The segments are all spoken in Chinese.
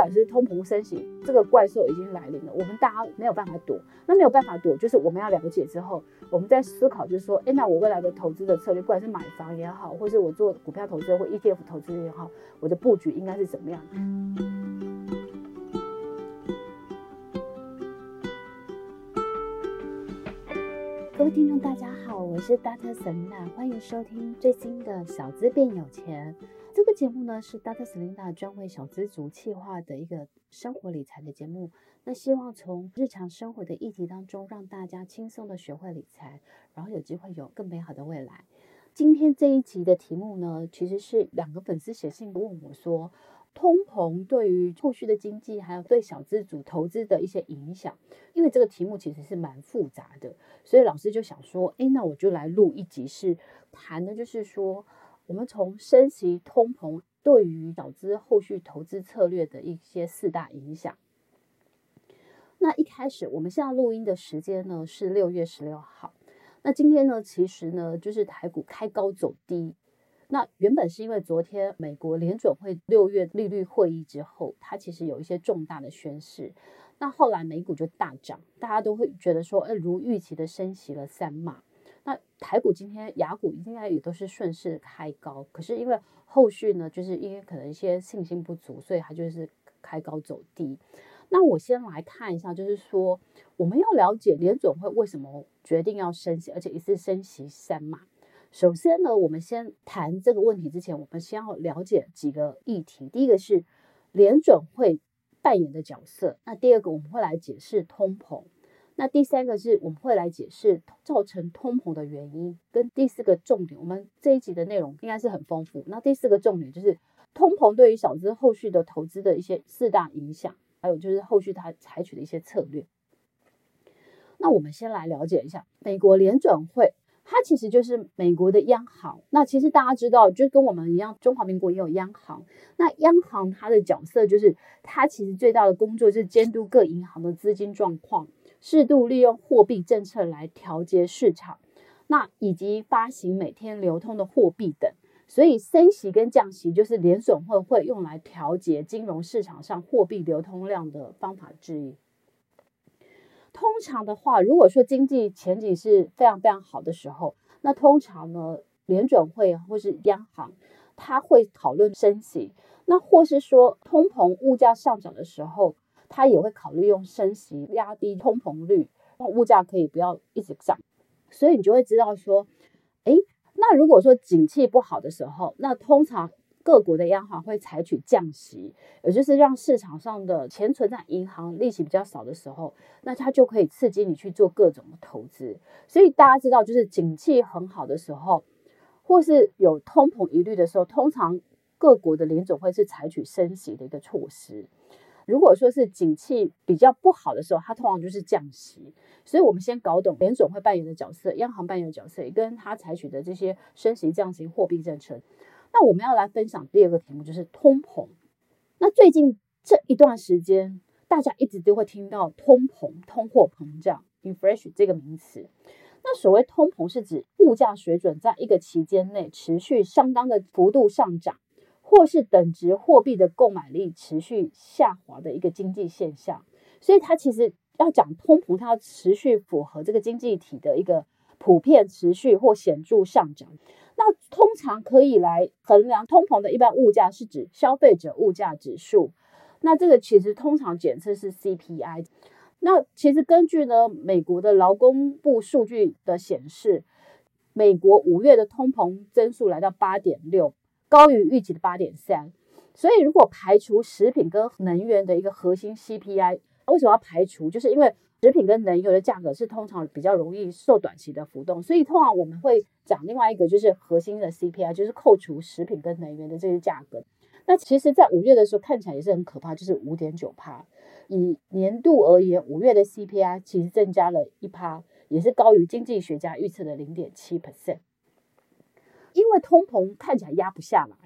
不管是通膨升息，这个怪兽已经来临了，我们大家没有办法躲。那没有办法躲，就是我们要了解之后，我们在思考，就是说，哎，那我未来的投资的策略，不管是买房也好，或是我做股票投资或 ETF 投资也好，我的布局应该是怎么样？各位听众，大家好，我是 Dr. Selena，欢迎收听最新的小资变有钱。这个节目呢是 Dr. Selina 专为小资族企划的一个生活理财的节目。那希望从日常生活的议题当中，让大家轻松的学会理财，然后有机会有更美好的未来。今天这一集的题目呢，其实是两个粉丝写信问我说，通膨对于后续的经济，还有对小资族投资的一些影响。因为这个题目其实是蛮复杂的，所以老师就想说，哎，那我就来录一集，是谈的就是说。我们从升息、通膨对于导致后续投资策略的一些四大影响。那一开始，我们现在录音的时间呢是六月十六号。那今天呢，其实呢就是台股开高走低。那原本是因为昨天美国联准会六月利率会议之后，它其实有一些重大的宣示。那后来美股就大涨，大家都会觉得说，哎，如预期的升息了三码。那台股今天雅股应该也都是顺势开高，可是因为后续呢，就是因为可能一些信心不足，所以它就是开高走低。那我先来看一下，就是说我们要了解联准会为什么决定要升息，而且一次升息三码。首先呢，我们先谈这个问题之前，我们先要了解几个议题。第一个是联准会扮演的角色，那第二个我们会来解释通膨。那第三个是我们会来解释造成通膨的原因，跟第四个重点，我们这一集的内容应该是很丰富。那第四个重点就是通膨对于小资后续的投资的一些四大影响，还有就是后续它采取的一些策略。那我们先来了解一下美国联准会，它其实就是美国的央行。那其实大家知道，就跟我们一样，中华民国也有央行。那央行它的角色就是，它其实最大的工作是监督各银行的资金状况。适度利用货币政策来调节市场，那以及发行每天流通的货币等，所以升息跟降息就是联准会会用来调节金融市场上货币流通量的方法之一。通常的话，如果说经济前景是非常非常好的时候，那通常呢，联准会或是央行，他会讨论升息，那或是说通膨物价上涨的时候。他也会考虑用升息压低通膨率，让物价可以不要一直涨。所以你就会知道说，哎，那如果说景气不好的时候，那通常各国的央行会采取降息，也就是让市场上的钱存在银行利息比较少的时候，那它就可以刺激你去做各种的投资。所以大家知道，就是景气很好的时候，或是有通膨疑虑的时候，通常各国的联总会是采取升息的一个措施。如果说是景气比较不好的时候，它通常就是降息。所以，我们先搞懂联总会扮演的角色，央行扮演的角色，也跟它采取的这些升息、降息、货币政策。那我们要来分享第二个题目，就是通膨。那最近这一段时间，大家一直都会听到通膨、通货膨胀 （inflation） 这个名词。那所谓通膨，是指物价水准在一个期间内持续相当的幅度上涨。或是等值货币的购买力持续下滑的一个经济现象，所以它其实要讲通膨，它要持续符合这个经济体的一个普遍持续或显著上涨。那通常可以来衡量通膨的一般物价是指消费者物价指数，那这个其实通常检测是 CPI。那其实根据呢美国的劳工部数据的显示，美国五月的通膨增速来到八点六。高于预计的八点三，所以如果排除食品跟能源的一个核心 CPI，为什么要排除？就是因为食品跟能源的价格是通常比较容易受短期的浮动，所以通常我们会讲另外一个就是核心的 CPI，就是扣除食品跟能源的这些价格。那其实，在五月的时候看起来也是很可怕，就是五点九趴。以年度而言，五月的 CPI 其实增加了一趴，也是高于经济学家预测的零点七 percent。因为通膨看起来压不下来，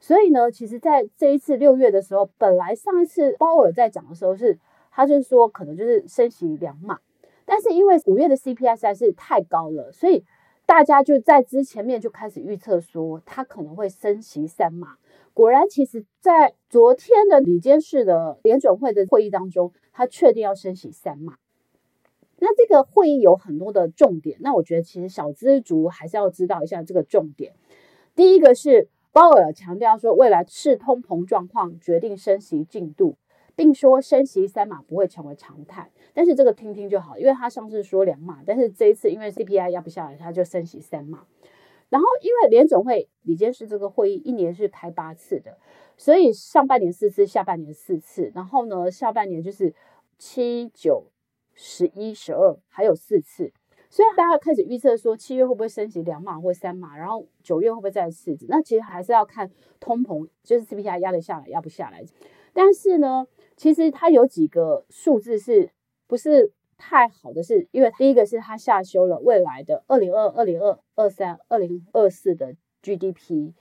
所以呢，其实在这一次六月的时候，本来上一次鲍尔在讲的时候是，他就说可能就是升息两码，但是因为五月的 CPI 实在是太高了，所以大家就在之前面就开始预测说，他可能会升息三码。果然，其实，在昨天的里监事的联准会的会议当中，他确定要升息三码。那这个会议有很多的重点，那我觉得其实小资族还是要知道一下这个重点。第一个是鲍尔强调说，未来视通膨状况决定升息进度，并说升息三码不会成为常态。但是这个听听就好，因为他上次说两码，但是这一次因为 CPI 压不下来，他就升息三码。然后因为联总会理监事这个会议一年是开八次的，所以上半年四次，下半年四次，然后呢，下半年就是七九。十一、十二还有四次，所以大家开始预测说七月会不会升级两码或三码，然后九月会不会再四次？那其实还是要看通膨，就是 CPI 压得下来压不下来。但是呢，其实它有几个数字是不是太好的是？因为第一个是它下修了未来的二零二、二零二二三、二零二四的 GDP，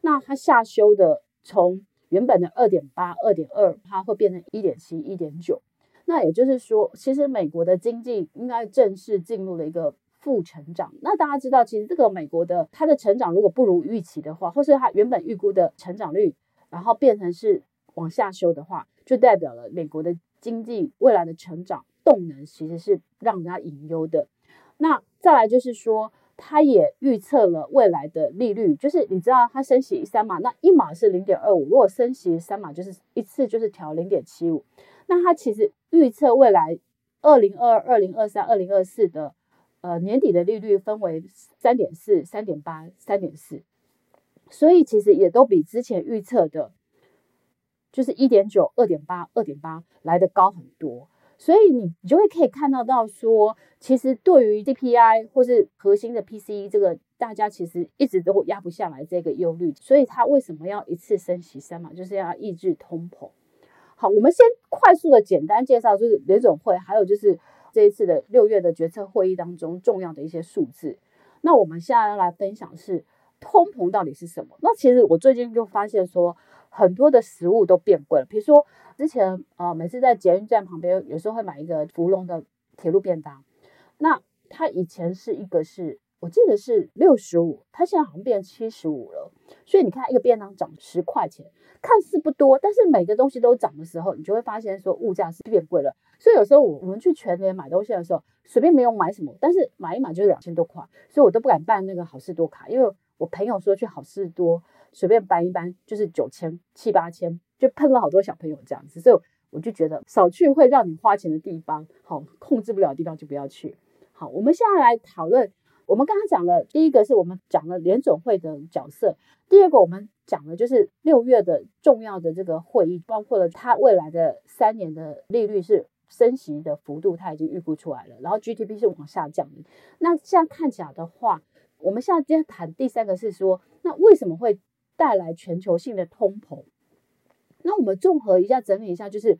那它下修的从原本的二点八、二点二，它会变成一点七、一点九。那也就是说，其实美国的经济应该正式进入了一个负成长。那大家知道，其实这个美国的它的成长如果不如预期的话，或是它原本预估的成长率，然后变成是往下修的话，就代表了美国的经济未来的成长动能其实是让人家隐忧的。那再来就是说，它也预测了未来的利率，就是你知道它升息三码，那一码是零点二五，如果升息三码就是一次就是调零点七五。那它其实预测未来二零二二、二零二三、二零二四的呃年底的利率分为三点四、三点八、三点四，所以其实也都比之前预测的，就是一点九、二点八、二点八来得高很多。所以你你就会可以看到到说，其实对于 CPI 或是核心的 PCE 这个，大家其实一直都压不下来这个忧虑。所以它为什么要一次升息三嘛，就是要抑制通膨。好，我们先快速的简单介绍，就是联总会，还有就是这一次的六月的决策会议当中重要的一些数字。那我们现在要来分享是通膨到底是什么？那其实我最近就发现说，很多的食物都变贵了。比如说之前呃，每次在捷运站旁边，有时候会买一个福隆的铁路便当，那它以前是一个是。我记得是六十五，它现在好像变七十五了。所以你看，一个便当涨十块钱，看似不多，但是每个东西都涨的时候，你就会发现说物价是变贵了。所以有时候我我们去全联买东西的时候，随便没有买什么，但是买一买就是两千多块，所以我都不敢办那个好事多卡，因为我朋友说去好事多随便搬一搬就是九千七八千，就喷了好多小朋友这样子。所以我就觉得少去会让你花钱的地方，好控制不了的地方就不要去。好，我们现在来讨论。我们刚刚讲了，第一个是我们讲了联准会的角色，第二个我们讲的就是六月的重要的这个会议，包括了它未来的三年的利率是升息的幅度，它已经预估出来了，然后 GDP 是往下降的。那现在看起来的话，我们现在今天谈第三个是说，那为什么会带来全球性的通膨？那我们综合一下整理一下，就是《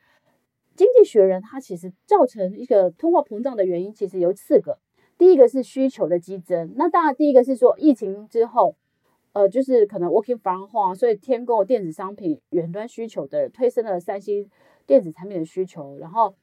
经济学人》它其实造成一个通货膨胀的原因，其实有四个。第一个是需求的激增，那当然第一个是说疫情之后，呃，就是可能 working from home，所以添购电子商品远端需求的推升了三星电子产品的需求，然后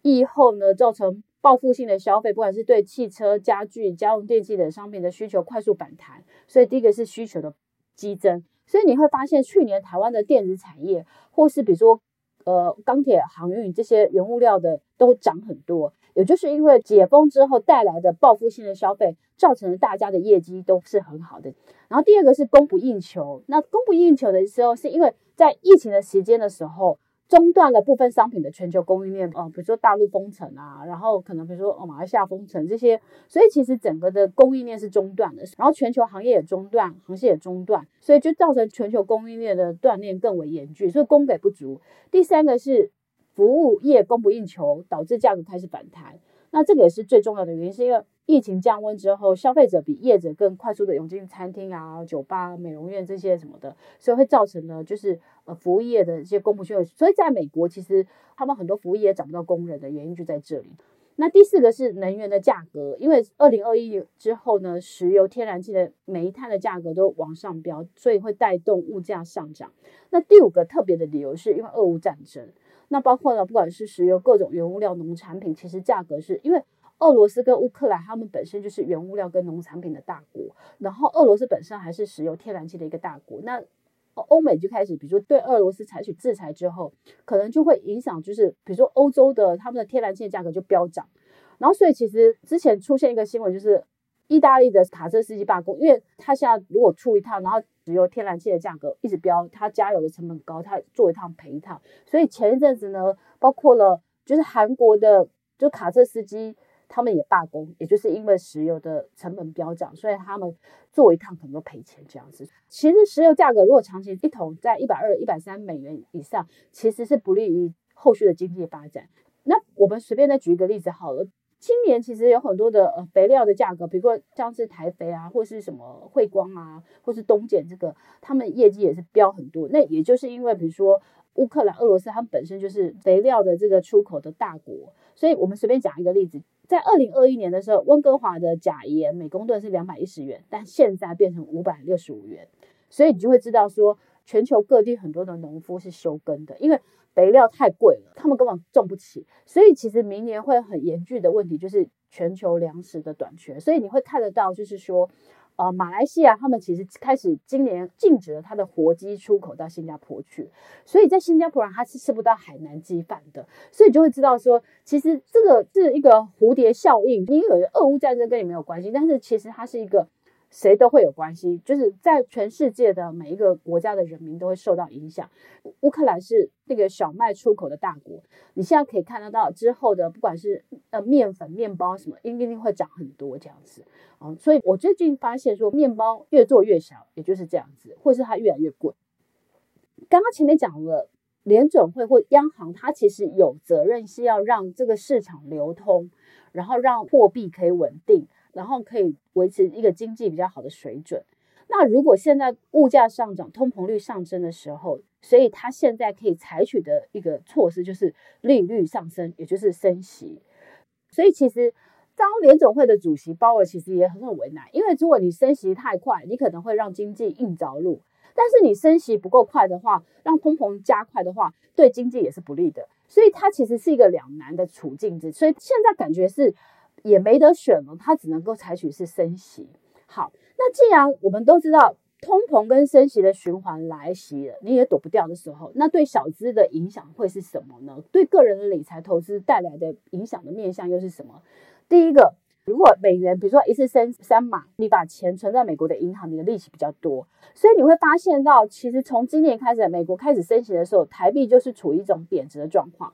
疫后呢造成报复性的消费，不管是对汽车、家具、家用电器等商品的需求快速反弹，所以第一个是需求的激增，所以你会发现去年台湾的电子产业或是比如说呃钢铁、航运这些原物料的都涨很多。也就是因为解封之后带来的报复性的消费，造成了大家的业绩都是很好的。然后第二个是供不应求，那供不应求的时候，是因为在疫情的时间的时候，中断了部分商品的全球供应链，哦，比如说大陆封城啊，然后可能比如说哦马来西亚封城这些，所以其实整个的供应链是中断的，然后全球行业也中断，航线也中断，所以就造成全球供应链的断链更为严峻，所以供给不足。第三个是。服务业供不应求，导致价格开始反弹。那这个也是最重要的原因，是因为疫情降温之后，消费者比业者更快速的涌进餐厅啊、酒吧、美容院这些什么的，所以会造成呢，就是呃服务业的一些供不应求。所以在美国，其实他们很多服务业找不到工人的原因就在这里。那第四个是能源的价格，因为二零二一之后呢，石油、天然气的煤炭的价格都往上飙，所以会带动物价上涨。那第五个特别的理由是因为俄乌战争。那包括了，不管是石油、各种原物料、农产品，其实价格是因为俄罗斯跟乌克兰，他们本身就是原物料跟农产品的大国，然后俄罗斯本身还是石油、天然气的一个大国。那欧美就开始，比如说对俄罗斯采取制裁之后，可能就会影响，就是比如说欧洲的他们的天然气价格就飙涨。然后，所以其实之前出现一个新闻，就是意大利的卡车司机罢工，因为他现在如果出一趟，然后石油天然气的价格一直飙，他加油的成本高，他做一趟赔一趟。所以前一阵子呢，包括了就是韩国的就卡车司机。他们也罢工，也就是因为石油的成本飙涨，所以他们做一趟可能都赔钱这样子。其实石油价格如果长期一桶在一百二、一百三美元以上，其实是不利于后续的经济发展。那我们随便再举一个例子好了，今年其实有很多的呃肥料的价格，比如说像是台肥啊，或是什么汇光啊，或是东碱这个，他们业绩也是飙很多。那也就是因为比如说乌克兰、俄罗斯，他们本身就是肥料的这个出口的大国，所以我们随便讲一个例子。在二零二一年的时候，温哥华的钾盐每公吨是两百一十元，但现在变成五百六十五元，所以你就会知道说，全球各地很多的农夫是休耕的，因为肥料太贵了，他们根本种不起，所以其实明年会很严峻的问题就是全球粮食的短缺，所以你会看得到，就是说。呃，马来西亚他们其实开始今年禁止了它的活鸡出口到新加坡去，所以在新加坡人他是吃不到海南鸡饭的，所以就会知道说，其实这个是一个蝴蝶效应，因为俄乌战争跟你没有关系，但是其实它是一个。谁都会有关系，就是在全世界的每一个国家的人民都会受到影响。乌克兰是那个小麦出口的大国，你现在可以看得到之后的，不管是呃面粉、面包什么，一定会涨很多这样子啊、嗯。所以我最近发现说，面包越做越小，也就是这样子，或是它越来越贵。刚刚前面讲了，联准会或央行，它其实有责任是要让这个市场流通，然后让货币可以稳定。然后可以维持一个经济比较好的水准。那如果现在物价上涨、通膨率上升的时候，所以他现在可以采取的一个措施就是利率上升，也就是升息。所以其实当联总会的主席鲍尔其实也很很为难，因为如果你升息太快，你可能会让经济硬着陆；但是你升息不够快的话，让通膨加快的话，对经济也是不利的。所以它其实是一个两难的处境。所以现在感觉是。也没得选了，他只能够采取是升息。好，那既然我们都知道通膨跟升息的循环来袭了，你也躲不掉的时候，那对小资的影响会是什么呢？对个人的理财投资带来的影响的面向又是什么？第一个，如果美元比如说一次升三码，你把钱存在美国的银行，你的利息比较多，所以你会发现到，其实从今年开始，美国开始升息的时候，台币就是处于一种贬值的状况。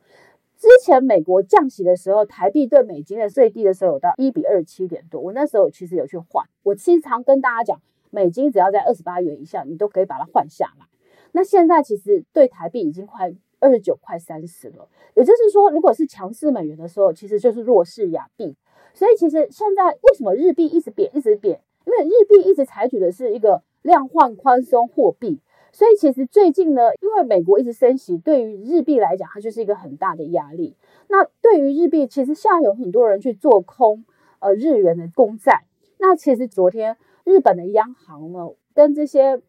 之前美国降息的时候，台币对美金的最低的时候有到一比二七点多。我那时候其实有去换，我经常跟大家讲，美金只要在二十八元以下，你都可以把它换下来。那现在其实对台币已经快二十九块三十了。也就是说，如果是强势美元的时候，其实就是弱势亚币。所以其实现在为什么日币一直贬一直贬？因为日币一直采取的是一个量化宽松货币。所以其实最近呢，因为美国一直升息，对于日币来讲，它就是一个很大的压力。那对于日币，其实现在有很多人去做空呃日元的公债。那其实昨天日本的央行呢，跟这些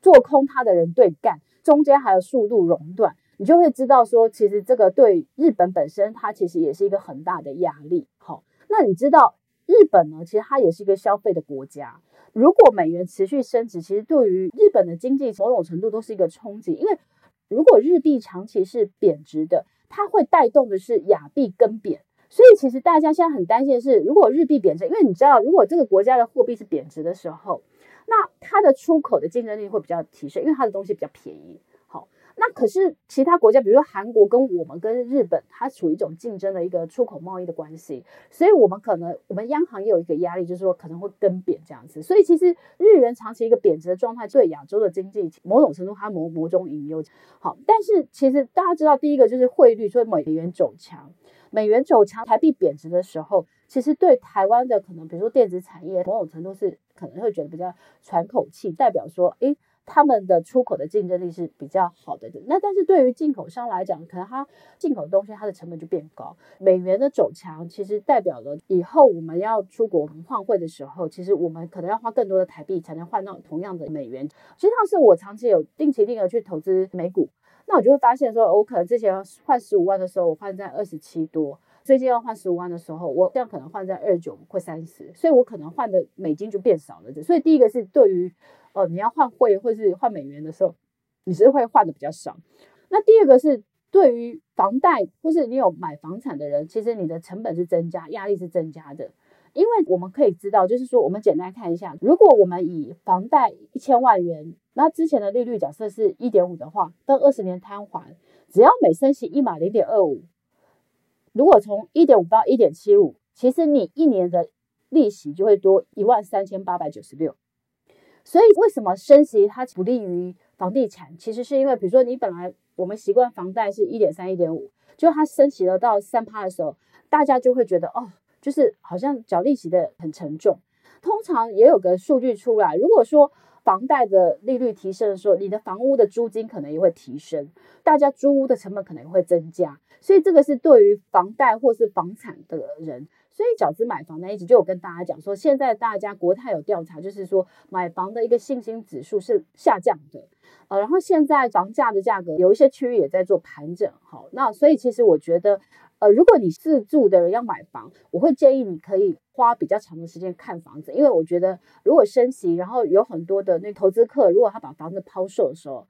做空它的人对干，中间还有数度熔断，你就会知道说，其实这个对日本本身，它其实也是一个很大的压力。好，那你知道日本呢，其实它也是一个消费的国家。如果美元持续升值，其实对于日本的经济某种程度都是一个冲击，因为如果日币长期是贬值的，它会带动的是亚币跟贬，所以其实大家现在很担心的是，如果日币贬值，因为你知道，如果这个国家的货币是贬值的时候，那它的出口的竞争力会比较提升，因为它的东西比较便宜。那可是其他国家，比如说韩国跟我们跟日本，它处于一种竞争的一个出口贸易的关系，所以我们可能我们央行也有一个压力，就是说可能会跟贬这样子。所以其实日元长期一个贬值的状态，对亚洲的经济某种程度它某某种引诱。好，但是其实大家知道，第一个就是汇率，所以美元走强，美元走强，台币贬值的时候，其实对台湾的可能，比如说电子产业，某种程度是可能会觉得比较喘口气，代表说，诶。他们的出口的竞争力是比较好的，那但是对于进口商来讲，可能它进口的东西它的成本就变高。美元的走强，其实代表了以后我们要出国换汇的时候，其实我们可能要花更多的台币才能换到同样的美元。实际上是我长期有定期定额去投资美股，那我就会发现说，我可能之前换十五万的时候，我换在二十七多；最近要换十五万的时候，我这样可能换在二十九或三十，所以我可能换的美金就变少了。所以第一个是对于。哦，你要换汇或是换美元的时候，你是会换的比较少。那第二个是对于房贷或是你有买房产的人，其实你的成本是增加，压力是增加的。因为我们可以知道，就是说我们简单看一下，如果我们以房贷一千万元，那之前的利率假设是一点五的话，分二十年摊还，只要每升息一码零点二五，如果从一点五到一点七五，其实你一年的利息就会多一万三千八百九十六。所以为什么升息它不利于房地产？其实是因为，比如说你本来我们习惯房贷是一点三、一点五，就它升息了到三趴的时候，大家就会觉得哦。就是好像缴利息的很沉重，通常也有个数据出来，如果说房贷的利率提升的时候，你的房屋的租金可能也会提升，大家租屋的成本可能也会增加，所以这个是对于房贷或是房产的人，所以小资买房那一集就有跟大家讲说，现在大家国泰有调查，就是说买房的一个信心指数是下降的，呃，然后现在房价的价格有一些区域也在做盘整，好，那所以其实我觉得。呃，如果你自住的人要买房，我会建议你可以花比较长的时间看房子，因为我觉得如果升息，然后有很多的那投资客，如果他把房子抛售的时候，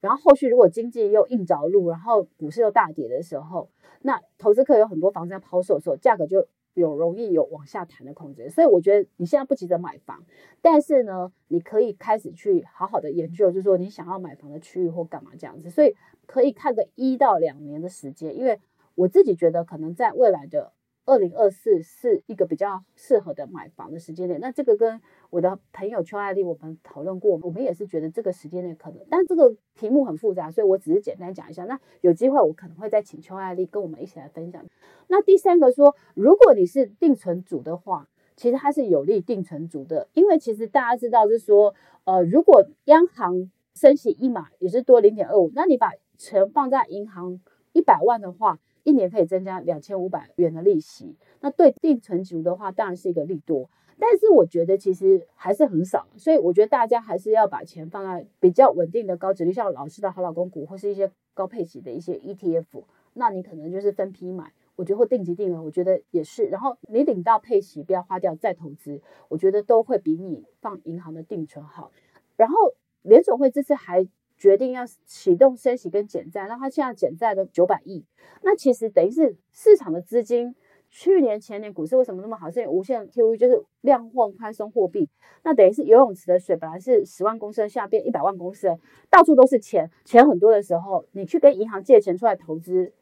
然后后续如果经济又硬着陆，然后股市又大跌的时候，那投资客有很多房子要抛售的时候，价格就有容易有往下弹的空间。所以我觉得你现在不急着买房，但是呢，你可以开始去好好的研究，就是说你想要买房的区域或干嘛这样子，所以可以看个一到两年的时间，因为。我自己觉得，可能在未来的二零二四是一个比较适合的买房的时间点。那这个跟我的朋友邱爱丽我们讨论过，我们也是觉得这个时间点可能，但这个题目很复杂，所以我只是简单讲一下。那有机会我可能会再请邱爱丽跟我们一起来分享。那第三个说，如果你是定存族的话，其实它是有利定存族的，因为其实大家知道，就是说，呃，如果央行升息一码也是多零点二五，那你把钱放在银行一百万的话。一年可以增加两千五百元的利息，那对定存族的话，当然是一个利多。但是我觉得其实还是很少，所以我觉得大家还是要把钱放在比较稳定的高值率，像老师的好老公股或是一些高配息的一些 ETF。那你可能就是分批买，我觉得或定期定额，我觉得也是。然后你领到配息，不要花掉再投资，我觉得都会比你放银行的定存好。然后联总会这次还。决定要启动升息跟减债，那他现在减债的九百亿，那其实等于是市场的资金，去年前年股市为什么那么好？是因为无限 QE 就是量化宽松货币，那等于是游泳池的水本来是十万公升，现在变一百万公升，到处都是钱，钱很多的时候，你去跟银行借钱出来投资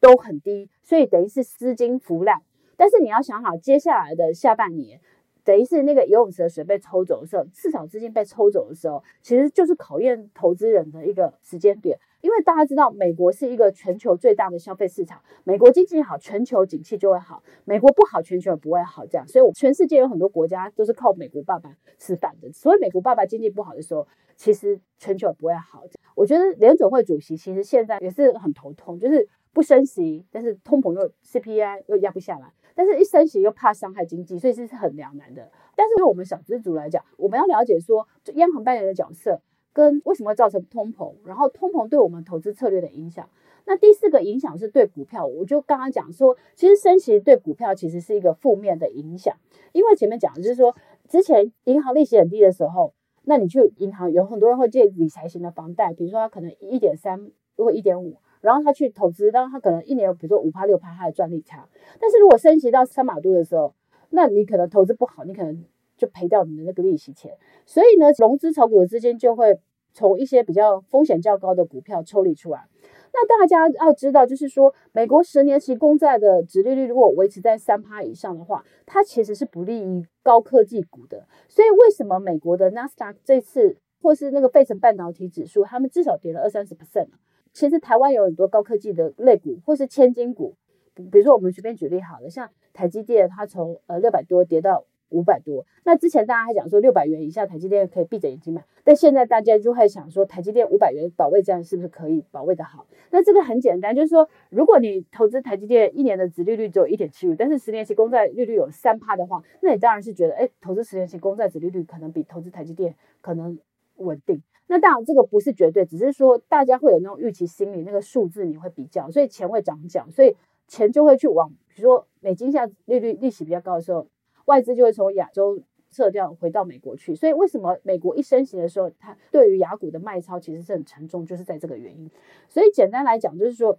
都很低，所以等于是资金浮滥。但是你要想好，接下来的下半年。等于是那个游泳池的水被抽走的时候，市场资金被抽走的时候，其实就是考验投资人的一个时间点。因为大家知道，美国是一个全球最大的消费市场，美国经济好，全球景气就会好；美国不好，全球也不会好。这样，所以全世界有很多国家都是靠美国爸爸吃饭的。所以美国爸爸经济不好的时候，其实全球也不会好。我觉得联总会主席其实现在也是很头痛，就是不升息，但是通膨又 CPI 又压不下来。但是，一升息又怕伤害经济，所以这是很两难的。但是，对我们小资族来讲，我们要了解说，央行扮演的角色跟为什么会造成通膨，然后通膨对我们投资策略的影响。那第四个影响是对股票，我就刚刚讲说，其实升息对股票其实是一个负面的影响，因为前面讲的就是说，之前银行利息很低的时候，那你去银行有很多人会借理财型的房贷，比如说他可能一点三或一点五。然后他去投资，然后他可能一年比如说五趴六趴，他的赚利差。但是如果升息到三码度的时候，那你可能投资不好，你可能就赔掉你的那个利息钱。所以呢，融资炒股的资金就会从一些比较风险较高的股票抽离出来。那大家要知道，就是说美国十年期公债的殖利率如果维持在三趴以上的话，它其实是不利于高科技股的。所以为什么美国的纳斯达克这次或是那个费城半导体指数，他们至少跌了二三十 percent 其实台湾有很多高科技的类股，或是千金股，比如说我们随便举例好了，像台积电，它从呃六百多跌到五百多。那之前大家还讲说六百元以下台积电可以闭着眼睛买，但现在大家就会想说台积电五百元保卫战是不是可以保卫得好？那这个很简单，就是说如果你投资台积电一年的值利率只有一点七五，但是十年期公债利率有三趴的话，那你当然是觉得，哎，投资十年期公债值利率可能比投资台积电可能稳定。那当然，这个不是绝对，只是说大家会有那种预期心理，那个数字你会比较，所以钱会涨价，所以钱就会去往，比如说美金下利率利息比较高的时候，外资就会从亚洲撤掉，回到美国去。所以为什么美国一升息的时候，它对于雅股的卖超其实是很沉重，就是在这个原因。所以简单来讲，就是说，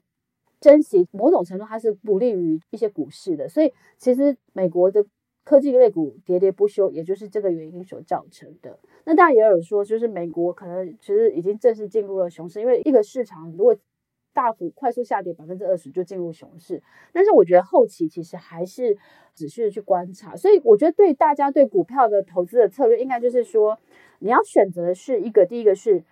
升息某种程度它是不利于一些股市的。所以其实美国的科技类股喋喋不休，也就是这个原因所造成的。那当然也有说，就是美国可能其实已经正式进入了熊市，因为一个市场如果大幅快速下跌百分之二十就进入熊市，但是我觉得后期其实还是仔细的去观察，所以我觉得对大家对股票的投资的策略，应该就是说你要选择的是一个，第一个是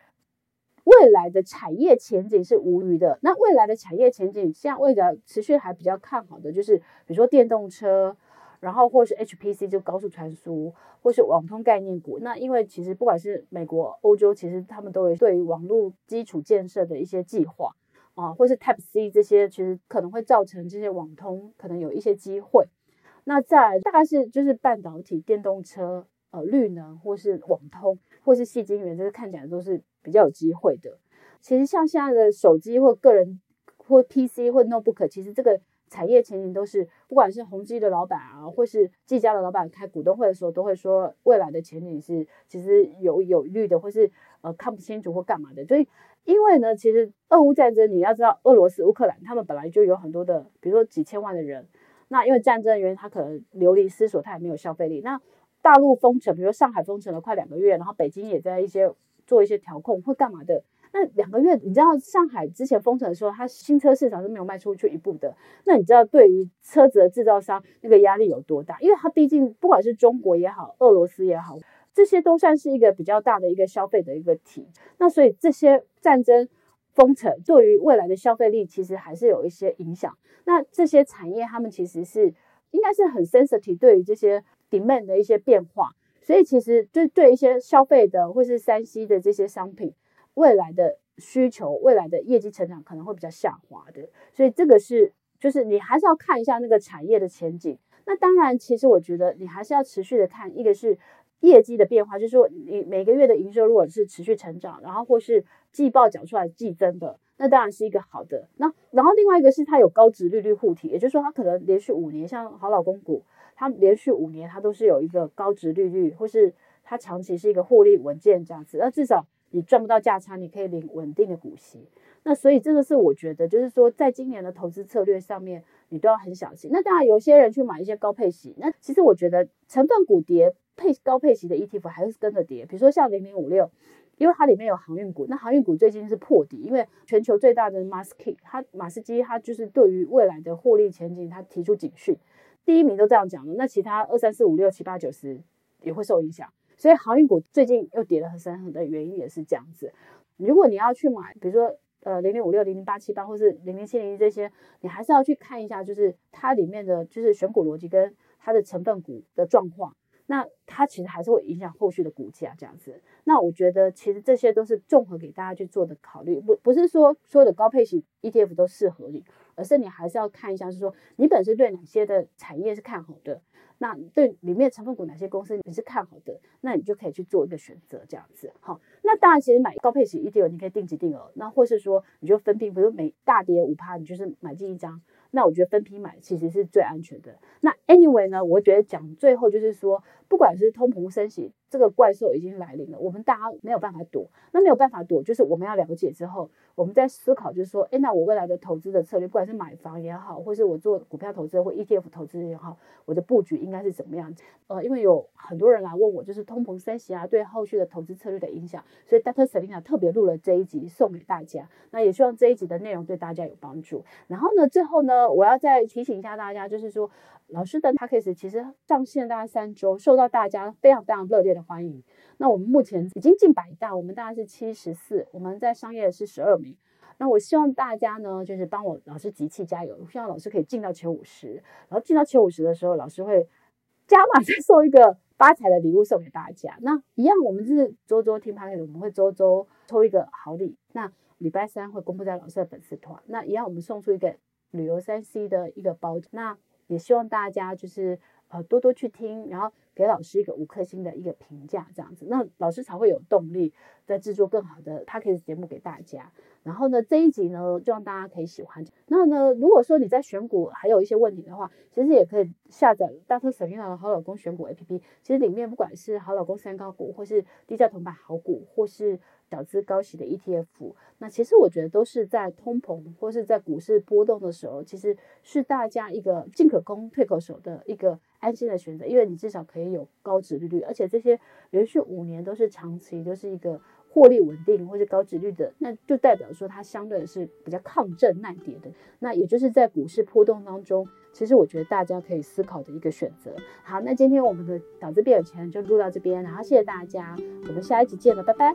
未来的产业前景是无虞的，那未来的产业前景现在未来持续还比较看好的，就是比如说电动车，然后或是 HPC 就高速传输，或是网通概念股，那因为其实不管是美国、欧洲，其实他们都有对于网络基础建设的一些计划。啊，或是 Type C 这些，其实可能会造成这些网通可能有一些机会。那再大概是就是半导体、电动车、呃绿能，或是网通，或是细晶圆，这个看起来都是比较有机会的。其实像现在的手机或个人或 PC 或 Notebook，其实这个产业前景都是，不管是宏基的老板啊，或是技嘉的老板开股东会的时候，都会说未来的前景是其实有有虑的，或是呃看不清楚或干嘛的，所以。因为呢，其实俄乌战争，你要知道，俄罗斯、乌克兰他们本来就有很多的，比如说几千万的人。那因为战争的原因，他可能流离失所，他也没有消费力。那大陆封城，比如上海封城了快两个月，然后北京也在一些做一些调控，会干嘛的？那两个月，你知道上海之前封城的时候，它新车市场是没有卖出去一步的。那你知道对于车子的制造商那个压力有多大？因为它毕竟不管是中国也好，俄罗斯也好。这些都算是一个比较大的一个消费的一个体，那所以这些战争封城对于未来的消费力其实还是有一些影响。那这些产业他们其实是应该是很 sensitive 对于这些 demand 的一些变化，所以其实对对一些消费的或是 3C 的这些商品未来的需求、未来的业绩成长可能会比较下滑的。所以这个是就是你还是要看一下那个产业的前景。那当然，其实我觉得你还是要持续的看，一个是。业绩的变化，就是说你每个月的营收如果是持续成长，然后或是季报讲出来季增的，那当然是一个好的。那然后另外一个是它有高值利率护体，也就是说它可能连续五年，像好老公股，它连续五年它都是有一个高值利率，或是它长期是一个获利稳健这样子。那至少你赚不到价差，你可以领稳定的股息。那所以这个是我觉得，就是说在今年的投资策略上面，你都要很小心。那当然有些人去买一些高配息，那其实我觉得成分股跌。配高配息的 ETF 还是跟着跌，比如说像零零五六，因为它里面有航运股，那航运股最近是破底，因为全球最大的马斯基，它马斯基它就是对于未来的获利前景，它提出警讯，第一名都这样讲了，那其他二三四五六七八九十也会受影响，所以航运股最近又跌得很深，很的原因也是这样子。如果你要去买，比如说呃零零五六、零零八七八或是零零七零一这些，你还是要去看一下，就是它里面的就是选股逻辑跟它的成分股的状况。那它其实还是会影响后续的股价这样子。那我觉得其实这些都是综合给大家去做的考虑，不不是说所有的高配型 ETF 都适合你，而是你还是要看一下，是说你本身对哪些的产业是看好的，那对里面成分股哪些公司你是看好的，那你就可以去做一个选择这样子。好，那当然其实买高配型 ETF 你可以定期定额，那或是说你就分批，比如每大跌五趴，你就是买进一张。那我觉得分批买其实是最安全的。那 anyway 呢，我觉得讲最后就是说，不管是通膨升息，这个怪兽已经来临了，我们大家没有办法躲。那没有办法躲，就是我们要了解之后，我们在思考，就是说，诶，那我未来的投资的策略，不管是买房也好，或是我做股票投资或 ETF 投资也好，我的布局应该是怎么样？呃，因为有很多人来问我，就是通膨升息啊，对后续的投资策略的影响，所以 Dr. Selena 特别录了这一集送给大家。那也希望这一集的内容对大家有帮助。然后呢，最后呢，我要再提醒一下大家，就是说。老师的 Podcast 其实上线大概三周，受到大家非常非常热烈的欢迎。那我们目前已经进百大，我们大概是七十四，我们在商业是十二名。那我希望大家呢，就是帮我老师集气加油，希望老师可以进到前五十。然后进到前五十的时候，老师会加码再送一个发财的礼物送给大家。那一样，我们是周周听拍我们会周周抽一个好礼。那礼拜三会公布在老师的粉丝团。那一样，我们送出一个旅游三 C 的一个包。那也希望大家就是呃多多去听，然后给老师一个五颗星的一个评价，这样子，那老师才会有动力在制作更好的他可以节目给大家。然后呢，这一集呢，希望大家可以喜欢。那呢，如果说你在选股还有一些问题的话，其实也可以下载 Dr. Selena 的好老公选股 APP。其实里面不管是好老公三高股，或是低价铜板好股，或是小资高息的 ETF，那其实我觉得都是在通膨或是在股市波动的时候，其实是大家一个进可攻退可守的一个安心的选择，因为你至少可以有高殖利率，而且这些连续五年都是长期都是一个。获利稳定或是高值率的，那就代表说它相对是比较抗震耐跌的。那也就是在股市波动当中，其实我觉得大家可以思考的一个选择。好，那今天我们的小资变有钱就录到这边，然后谢谢大家，我们下一集见了，拜拜。